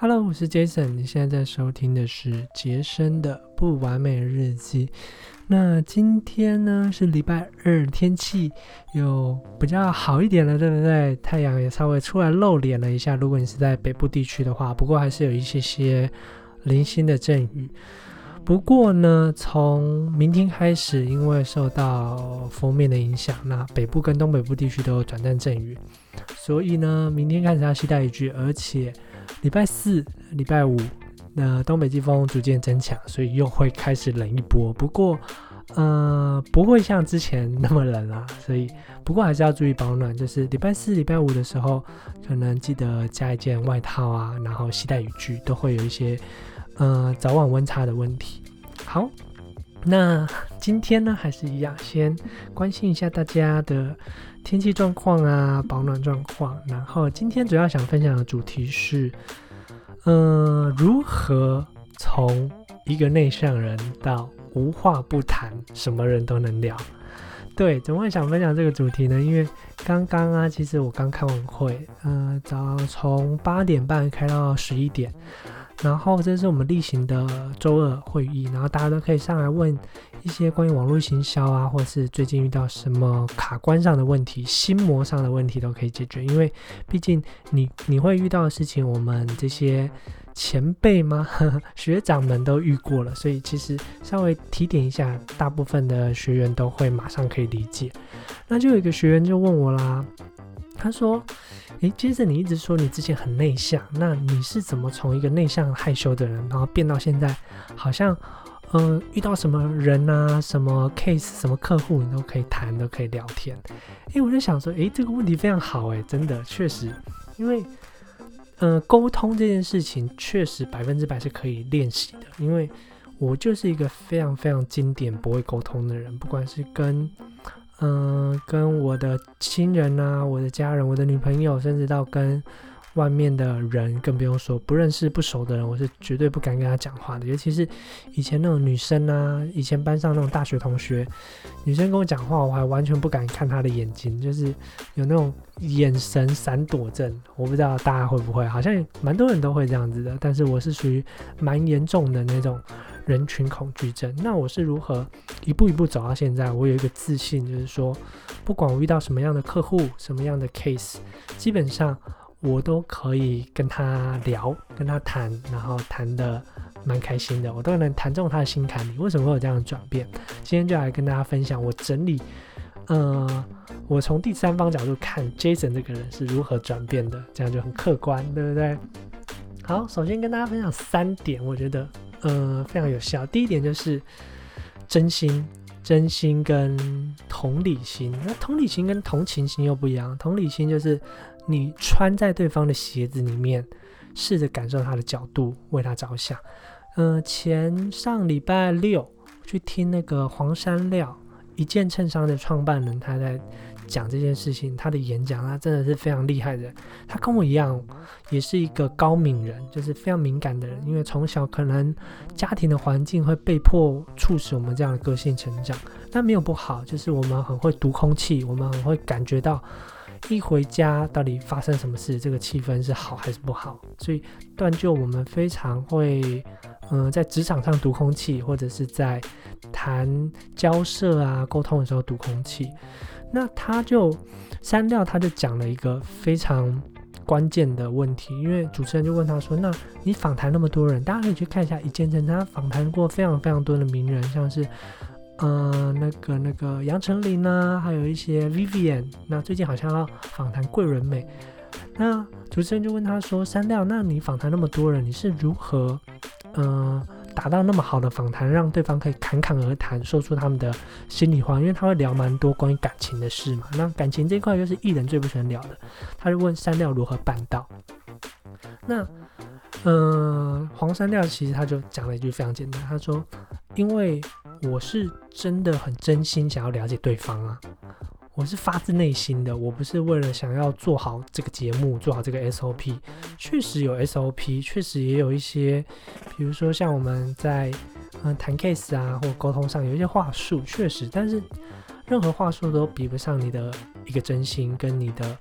Hello，我是 Jason，你现在在收听的是杰森的不完美日记。那今天呢是礼拜二，天气有比较好一点了，对不对？太阳也稍微出来露脸了一下。如果你是在北部地区的话，不过还是有一些些零星的阵雨。不过呢，从明天开始，因为受到封面的影响，那北部跟东北部地区都有短暂阵雨，所以呢，明天开始要期待雨具，而且礼拜四、礼拜五，那东北季风逐渐增强，所以又会开始冷一波。不过，呃，不会像之前那么冷啦，所以不过还是要注意保暖。就是礼拜四、礼拜五的时候，可能记得加一件外套啊，然后携带雨具，都会有一些。呃，早晚温差的问题。好，那今天呢，还是一样，先关心一下大家的天气状况啊，保暖状况。然后今天主要想分享的主题是，呃，如何从一个内向人到无话不谈，什么人都能聊。对，怎么会想分享这个主题呢？因为刚刚啊，其实我刚开完会，呃，早从八点半开到十一点。然后这是我们例行的周二会议，然后大家都可以上来问一些关于网络行销啊，或者是最近遇到什么卡关上的问题、心魔上的问题都可以解决。因为毕竟你你会遇到的事情，我们这些前辈吗？学长们都遇过了，所以其实稍微提点一下，大部分的学员都会马上可以理解。那就有一个学员就问我啦。他说：“诶，接着你一直说你之前很内向，那你是怎么从一个内向害羞的人，然后变到现在，好像，嗯，遇到什么人啊，什么 case，什么客户，你都可以谈，都可以聊天。诶，我就想说，诶，这个问题非常好，诶，真的确实，因为，嗯，沟通这件事情确实百分之百是可以练习的，因为我就是一个非常非常经典不会沟通的人，不管是跟。”嗯，跟我的亲人啊，我的家人，我的女朋友，甚至到跟外面的人，更不用说不认识、不熟的人，我是绝对不敢跟他讲话的。尤其是以前那种女生啊，以前班上那种大学同学，女生跟我讲话，我还完全不敢看她的眼睛，就是有那种眼神闪躲症。我不知道大家会不会，好像蛮多人都会这样子的，但是我是属于蛮严重的那种。人群恐惧症，那我是如何一步一步走到现在？我有一个自信，就是说，不管我遇到什么样的客户、什么样的 case，基本上我都可以跟他聊、跟他谈，然后谈的蛮开心的，我都能谈中他的心坎里。为什么会有这样的转变？今天就来跟大家分享，我整理，呃，我从第三方角度看 Jason 这个人是如何转变的，这样就很客观，对不对？好，首先跟大家分享三点，我觉得。呃，非常有效。第一点就是真心、真心跟同理心。那同理心跟同情心又不一样。同理心就是你穿在对方的鞋子里面，试着感受他的角度，为他着想。嗯，前上礼拜六去听那个黄山料一件衬衫的创办人，他在。讲这件事情，他的演讲，他真的是非常厉害的。他跟我一样，也是一个高敏人，就是非常敏感的人。因为从小可能家庭的环境会被迫促使我们这样的个性成长，但没有不好，就是我们很会读空气，我们很会感觉到一回家到底发生什么事，这个气氛是好还是不好。所以断就我们非常会，嗯，在职场上读空气，或者是在谈交涉啊、沟通的时候读空气。那他就删掉，他就讲了一个非常关键的问题，因为主持人就问他说：“那你访谈那么多人，大家可以去看一下，一见证他访谈过非常非常多的名人，像是呃那个那个杨丞琳啊，还有一些 Vivian。那最近好像要访谈桂纶镁。那主持人就问他说：删掉，那你访谈那么多人，你是如何嗯？”达到那么好的访谈，让对方可以侃侃而谈，说出他们的心里话，因为他会聊蛮多关于感情的事嘛。那感情这一块又是艺人最不喜欢聊的，他就问山料如何办到。那，嗯，黄山料其实他就讲了一句非常简单，他说：“因为我是真的很真心想要了解对方啊。”我是发自内心的，我不是为了想要做好这个节目，做好这个 SOP。确实有 SOP，确实也有一些，比如说像我们在嗯谈 case 啊或沟通上有一些话术，确实，但是任何话术都比不上你的一个真心跟你的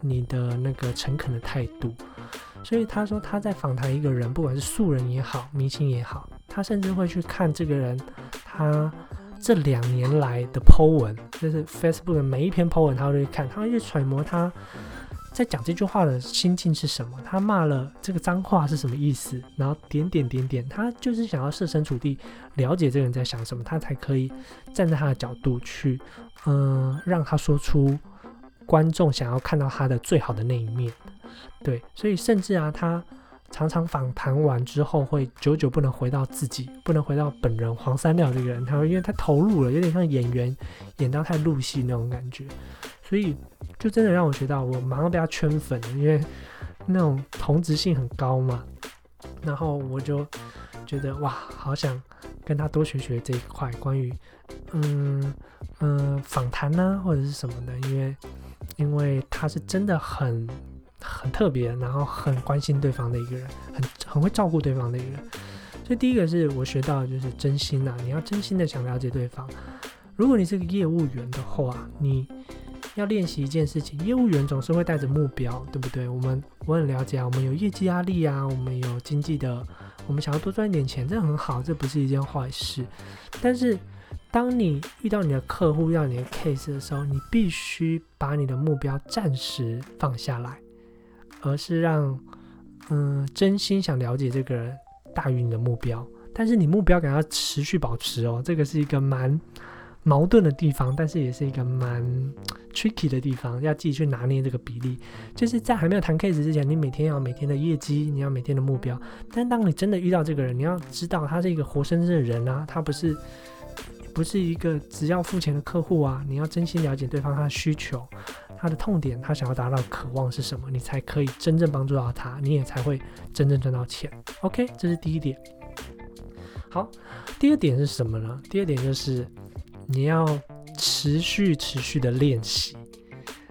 你的那个诚恳的态度。所以他说他在访谈一个人，不管是素人也好，明星也好，他甚至会去看这个人他这两年来的 Po 文，就是 Facebook 的每一篇 Po 文，他会去看，他会去揣摩他。在讲这句话的心境是什么？他骂了这个脏话是什么意思？然后点点点点，他就是想要设身处地了解这个人在想什么，他才可以站在他的角度去，嗯，让他说出观众想要看到他的最好的那一面。对，所以甚至啊，他常常访谈完之后会久久不能回到自己，不能回到本人黄三料这个人，他说因为他投入了，有点像演员演到太入戏那种感觉，所以。就真的让我学到，我马上被他圈粉了，因为那种同质性很高嘛。然后我就觉得哇，好想跟他多学学这一块关于嗯嗯访谈呢或者是什么的，因为因为他是真的很很特别，然后很关心对方的一个人，很很会照顾对方的一个人。所以第一个是我学到的就是真心呐，你要真心的想了解对方。如果你是个业务员的话，你。要练习一件事情，业务员总是会带着目标，对不对？我们我很了解啊，我们有业绩压力啊，我们有经济的，我们想要多赚一点钱，这很好，这不是一件坏事。但是，当你遇到你的客户要你的 case 的时候，你必须把你的目标暂时放下来，而是让嗯真心想了解这个人大于你的目标。但是你目标感要持续保持哦，这个是一个蛮。矛盾的地方，但是也是一个蛮 tricky 的地方，要自己去拿捏这个比例。就是在还没有谈 case 之前，你每天要每天的业绩，你要每天的目标。但当你真的遇到这个人，你要知道他是一个活生生的人啊，他不是不是一个只要付钱的客户啊。你要真心了解对方他的需求，他的痛点，他想要达到渴望是什么，你才可以真正帮助到他，你也才会真正赚到钱。OK，这是第一点。好，第二点是什么呢？第二点就是。你要持续持续的练习，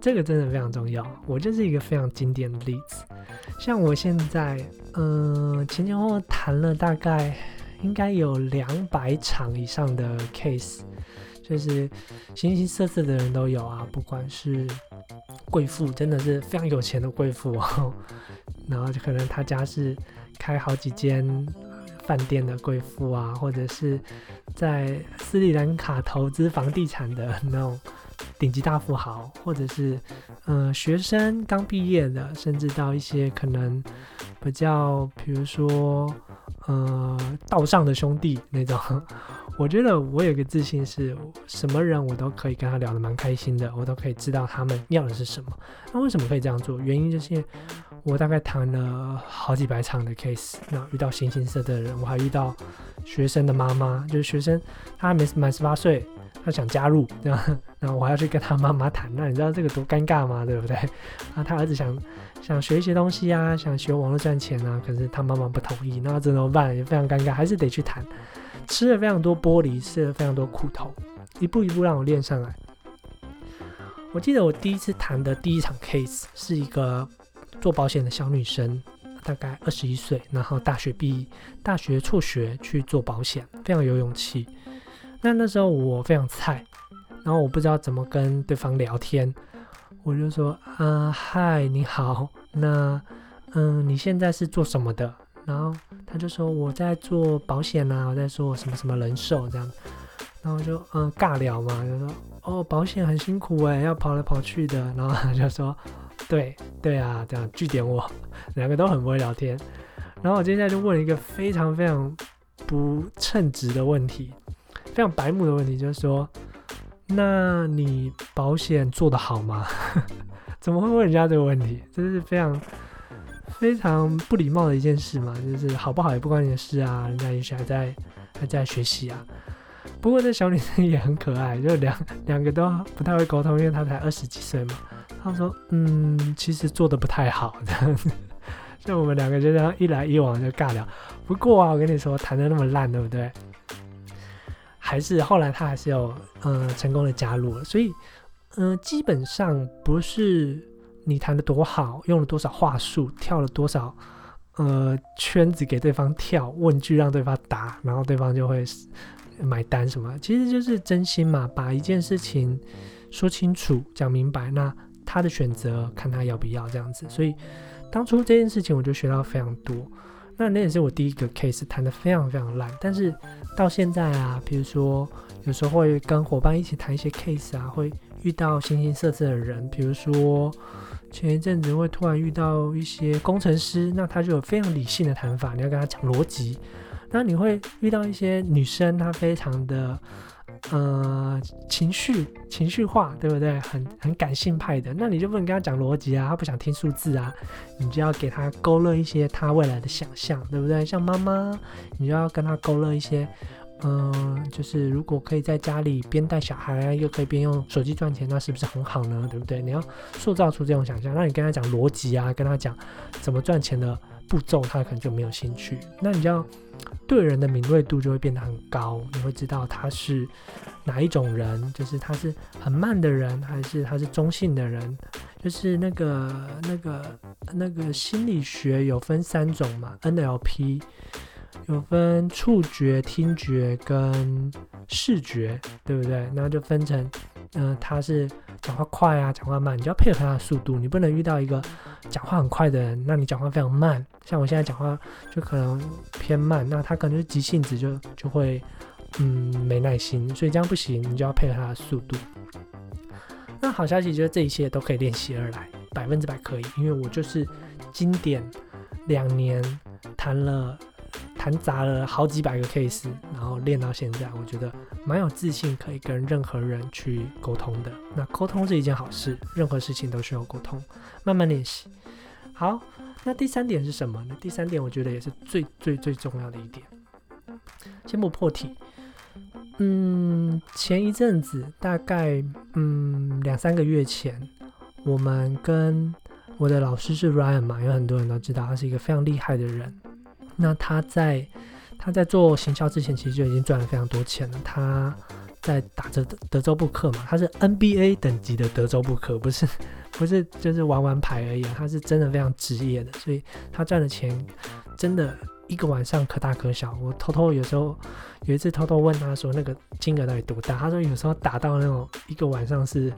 这个真的非常重要。我就是一个非常经典的例子。像我现在，嗯，前前后后谈了大概应该有两百场以上的 case，就是形形色色的人都有啊，不管是贵妇，真的是非常有钱的贵妇，然后就可能他家是开好几间。饭店的贵妇啊，或者是在斯里兰卡投资房地产的那种顶级大富豪，或者是嗯学生刚毕业的，甚至到一些可能比较，比如说呃道上的兄弟那种。我觉得我有个自信是，什么人我都可以跟他聊得蛮开心的，我都可以知道他们要的是什么。那为什么可以这样做？原因就是。我大概谈了好几百场的 case，那遇到形形色色的人，我还遇到学生的妈妈，就是学生他还没满十八岁，他想加入，这样，然后我还要去跟他妈妈谈，那你知道这个多尴尬吗？对不对？啊，他儿子想想学一些东西啊，想学网络赚钱啊，可是他妈妈不同意，那怎么办？也非常尴尬，还是得去谈，吃了非常多玻璃，吃了非常多苦头，一步一步让我练上来。我记得我第一次谈的第一场 case 是一个。做保险的小女生，大概二十一岁，然后大学毕业，大学辍学去做保险，非常有勇气。那那时候我非常菜，然后我不知道怎么跟对方聊天，我就说：“啊，嗨，你好，那，嗯，你现在是做什么的？”然后他就说：“我在做保险啊，我在做什么什么人寿这样。”然后就嗯尬聊嘛，就说：“哦，保险很辛苦哎，要跑来跑去的。”然后他就说。对对啊，这样据点我，两个都很不会聊天。然后我接下来就问了一个非常非常不称职的问题，非常白目的问题，就是说，那你保险做得好吗？怎么会问人家这个问题？这是非常非常不礼貌的一件事嘛，就是好不好也不关你的事啊，人家也许还在还在学习啊。不过这小女生也很可爱，就两两个都不太会沟通，因为她才二十几岁嘛。她说：“嗯，其实做的不太好，这样子。像我们两个就这样一来一往就尬聊。不过啊，我跟你说，谈的那么烂，对不对？还是后来他还是有嗯成功的加入了。所以嗯，基本上不是你谈的多好，用了多少话术，跳了多少呃圈子给对方跳，问句让对方答，然后对方就会买单什么。其实就是真心嘛，把一件事情说清楚、讲明白，那。”他的选择，看他要不要这样子。所以当初这件事情我就学到非常多。那那也是我第一个 case 谈的非常非常烂，但是到现在啊，比如说有时候会跟伙伴一起谈一些 case 啊，会遇到形形色色的人，比如说前一阵子会突然遇到一些工程师，那他就有非常理性的谈法，你要跟他讲逻辑。那你会遇到一些女生，她非常的。呃，情绪情绪化，对不对？很很感性派的，那你就不能跟他讲逻辑啊，他不想听数字啊，你就要给他勾勒一些他未来的想象，对不对？像妈妈，你就要跟他勾勒一些，嗯，就是如果可以在家里边带小孩，又可以边用手机赚钱，那是不是很好呢？对不对？你要塑造出这种想象，那你跟他讲逻辑啊，跟他讲怎么赚钱的步骤，他可能就没有兴趣。那你就要。对人的敏锐度就会变得很高，你会知道他是哪一种人，就是他是很慢的人，还是他是中性的人。就是那个、那个、那个心理学有分三种嘛，NLP 有分触觉、听觉跟视觉，对不对？那就分成，嗯，他是。讲话快啊，讲话慢，你就要配合他的速度。你不能遇到一个讲话很快的人，那你讲话非常慢。像我现在讲话就可能偏慢，那他可能就急性子，就就会嗯没耐心，所以这样不行。你就要配合他的速度。那好消息就是这一切都可以练习而来，百分之百可以，因为我就是经典两年谈了。谈砸了好几百个 case，然后练到现在，我觉得蛮有自信，可以跟任何人去沟通的。那沟通是一件好事，任何事情都需要沟通，慢慢练习。好，那第三点是什么呢？第三点我觉得也是最最最重要的一点。先不破题，嗯，前一阵子大概嗯两三个月前，我们跟我的老师是 Ryan 嘛，有很多人都知道他是一个非常厉害的人。那他在他在做行销之前，其实就已经赚了非常多钱了。他在打着德州扑克嘛，他是 NBA 等级的德州扑克，不是 不是就是玩玩牌而已，他是真的非常职业的，所以他赚的钱真的一个晚上可大可小。我偷偷有时候有一次偷偷问他说那个金额到底多大，他说有时候打到那种一个晚上是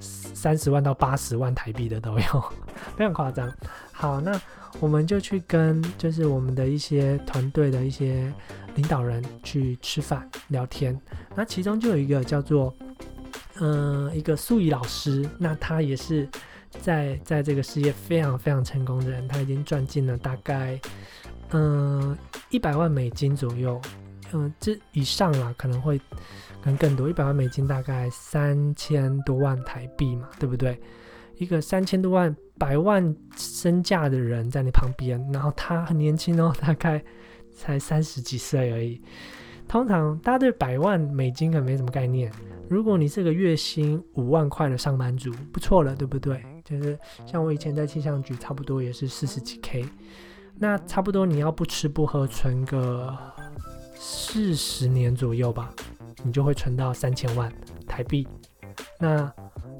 三十万到八十万台币的都有，非常夸张。好，那。我们就去跟就是我们的一些团队的一些领导人去吃饭聊天，那其中就有一个叫做嗯一个素怡老师，那他也是在在这个事业非常非常成功的人，他已经赚进了大概嗯一百万美金左右，嗯这以上啦，可能会可能更多，一百万美金大概三千多万台币嘛，对不对？一个三千多万。百万身价的人在你旁边，然后他很年轻哦，大概才三十几岁而已。通常大家对百万美金可能没什么概念。如果你是个月薪五万块的上班族，不错了，对不对？就是像我以前在气象局，差不多也是四十几 K。那差不多你要不吃不喝存个四十年左右吧，你就会存到三千万台币。那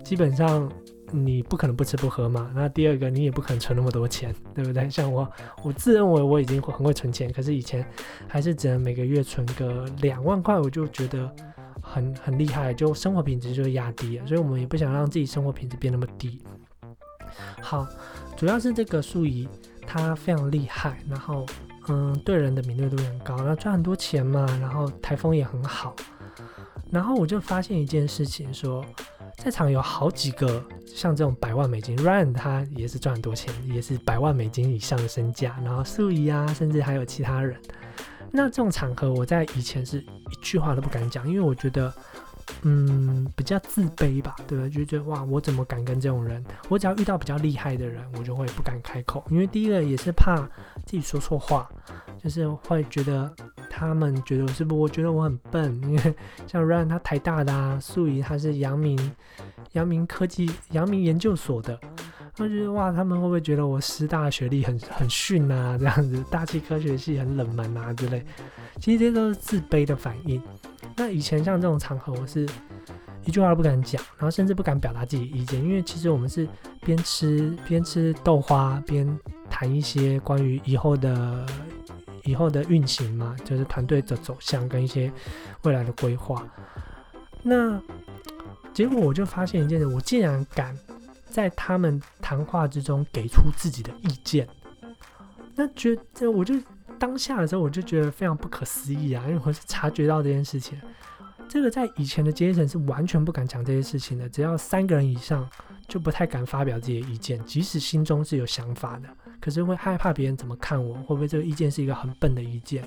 基本上。你不可能不吃不喝嘛？那第二个，你也不可能存那么多钱，对不对？像我，我自认为我已经很会存钱，可是以前还是只能每个月存个两万块，我就觉得很很厉害，就生活品质就压低了。所以我们也不想让自己生活品质变那么低。好，主要是这个素怡他非常厉害，然后嗯，对人的敏锐度很高，然后赚很多钱嘛，然后台风也很好。然后我就发现一件事情，说。在场有好几个像这种百万美金，Ryan 他也是赚很多钱，也是百万美金以上的身价。然后素怡啊，甚至还有其他人。那这种场合，我在以前是一句话都不敢讲，因为我觉得，嗯，比较自卑吧，对吧？就觉得哇，我怎么敢跟这种人？我只要遇到比较厉害的人，我就会不敢开口，因为第一个也是怕自己说错话，就是会觉得。他们觉得我是不？我觉得我很笨，因为像 Run 他台大的啊，素怡他是阳明阳明科技阳明研究所的，我觉得哇，他们会不会觉得我师大学历很很逊啊？这样子，大气科学系很冷门啊之类。其实这些都是自卑的反应。那以前像这种场合，我是一句话都不敢讲，然后甚至不敢表达自己意见，因为其实我们是边吃边吃豆花，边谈一些关于以后的。以后的运行嘛，就是团队的走向跟一些未来的规划。那结果我就发现一件事，我竟然敢在他们谈话之中给出自己的意见。那觉得我就当下的时候，我就觉得非常不可思议啊，因为我是察觉到这件事情。这个在以前的阶层是完全不敢讲这些事情的，只要三个人以上就不太敢发表自己的意见，即使心中是有想法的，可是会害怕别人怎么看我，会不会这个意见是一个很笨的意见？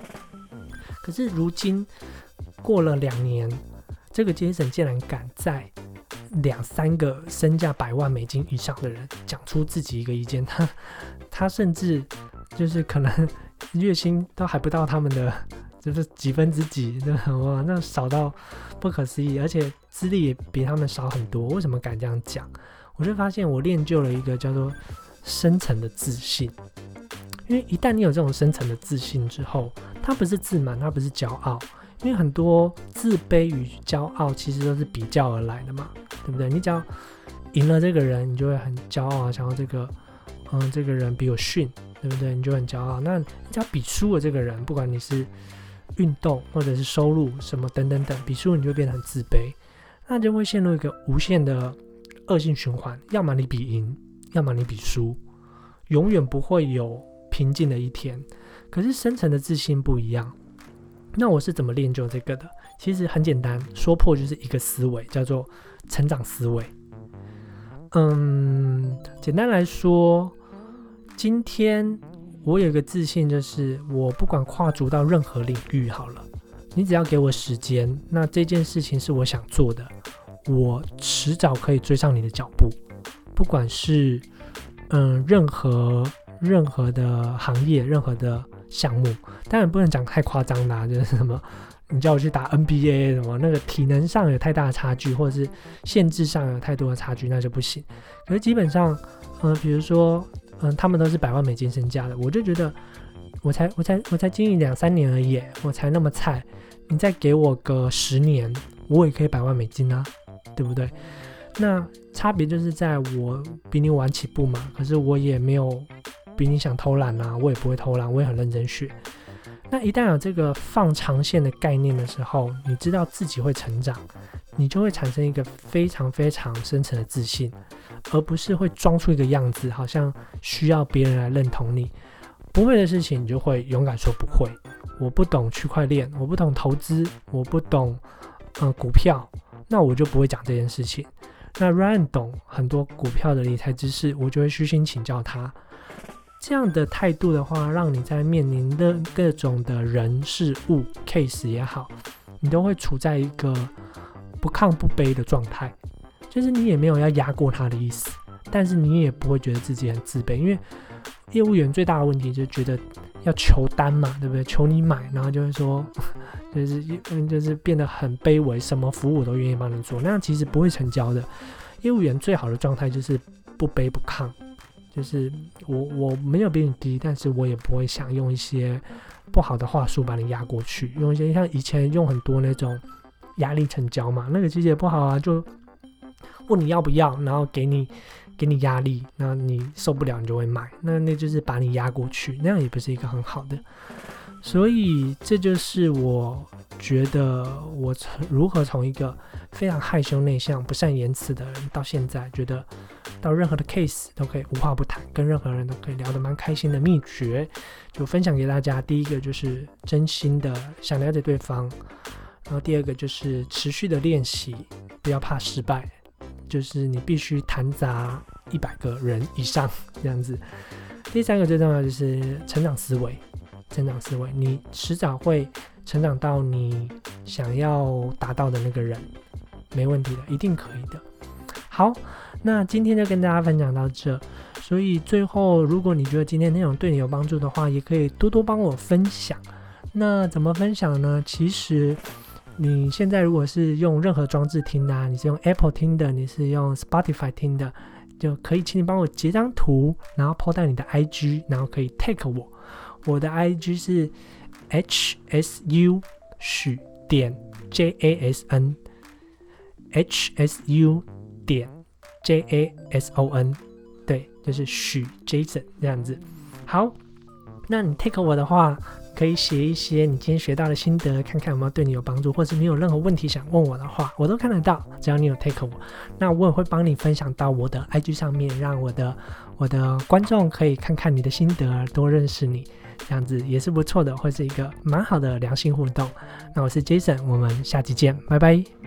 可是如今过了两年，这个阶层竟然敢在两三个身价百万美金以上的人讲出自己一个意见，他他甚至就是可能月薪都还不到他们的。就是几分之几，那哇，那少到不可思议，而且资历也比他们少很多。为什么敢这样讲？我就发现我练就了一个叫做深层的自信。因为一旦你有这种深层的自信之后，它不是自满，它不是骄傲。因为很多自卑与骄傲其实都是比较而来的嘛，对不对？你只要赢了这个人，你就会很骄傲，想要这个，嗯，这个人比我逊，对不对？你就很骄傲。那你只要比输了这个人，不管你是运动或者是收入什么等等等，比输你就变得很自卑，那就会陷入一个无限的恶性循环。要么你比赢，要么你比输，永远不会有平静的一天。可是深层的自信不一样。那我是怎么练就这个的？其实很简单，说破就是一个思维，叫做成长思维。嗯，简单来说，今天。我有一个自信，就是我不管跨足到任何领域，好了，你只要给我时间，那这件事情是我想做的，我迟早可以追上你的脚步。不管是嗯任何任何的行业，任何的项目，当然不能讲太夸张啦，就是什么你叫我去打 NBA 什么，那个体能上有太大的差距，或者是限制上有太多的差距，那就不行。可是基本上，嗯，比如说。嗯，他们都是百万美金身价的，我就觉得，我才我才我才经营两三年而已，我才那么菜，你再给我个十年，我也可以百万美金啊，对不对？那差别就是在我比你晚起步嘛，可是我也没有比你想偷懒啊，我也不会偷懒，我也很认真学。那一旦有这个放长线的概念的时候，你知道自己会成长，你就会产生一个非常非常深层的自信。而不是会装出一个样子，好像需要别人来认同你。不会的事情，你就会勇敢说不会。我不懂区块链，我不懂投资，我不懂呃股票，那我就不会讲这件事情。那 Ryan 懂很多股票的理财知识，我就会虚心请教他。这样的态度的话，让你在面临的各种的人事物 case 也好，你都会处在一个不亢不卑的状态。就是你也没有要压过他的意思，但是你也不会觉得自己很自卑，因为业务员最大的问题就觉得要求单嘛，对不对？求你买，然后就会说，就是嗯就是变得很卑微，什么服务都愿意帮你做，那样其实不会成交的。业务员最好的状态就是不卑不亢，就是我我没有比你低，但是我也不会想用一些不好的话术把你压过去，用一些像以前用很多那种压力成交嘛，那个其实也不好啊，就。问你要不要，然后给你给你压力，那你受不了，你就会买，那那就是把你压过去，那样也不是一个很好的。所以这就是我觉得我从如何从一个非常害羞内向、不善言辞的人，到现在觉得到任何的 case 都可以无话不谈，跟任何人都可以聊得蛮开心的秘诀，就分享给大家。第一个就是真心的想了解对方，然后第二个就是持续的练习，不要怕失败。就是你必须谈砸一百个人以上这样子。第三个最重要就是成长思维，成长思维，你迟早会成长到你想要达到的那个人，没问题的，一定可以的。好，那今天就跟大家分享到这。所以最后，如果你觉得今天内容对你有帮助的话，也可以多多帮我分享。那怎么分享呢？其实。你现在如果是用任何装置听的，你是用 Apple 听的，你是用 Spotify 听的，就可以请你帮我截张图，然后 po 到你的 IG，然后可以 take 我，我的 IG 是 hsu 许点 J A S N H S U 点 jason，对，就是许 Jason 这样子。好，那你 take 我的话。可以写一些你今天学到的心得，看看有没有对你有帮助，或者你有任何问题想问我的话，我都看得到。只要你有 take 我，那我也会帮你分享到我的 IG 上面，让我的我的观众可以看看你的心得，多认识你，这样子也是不错的，会是一个蛮好的良性互动。那我是 Jason，我们下期见，拜拜。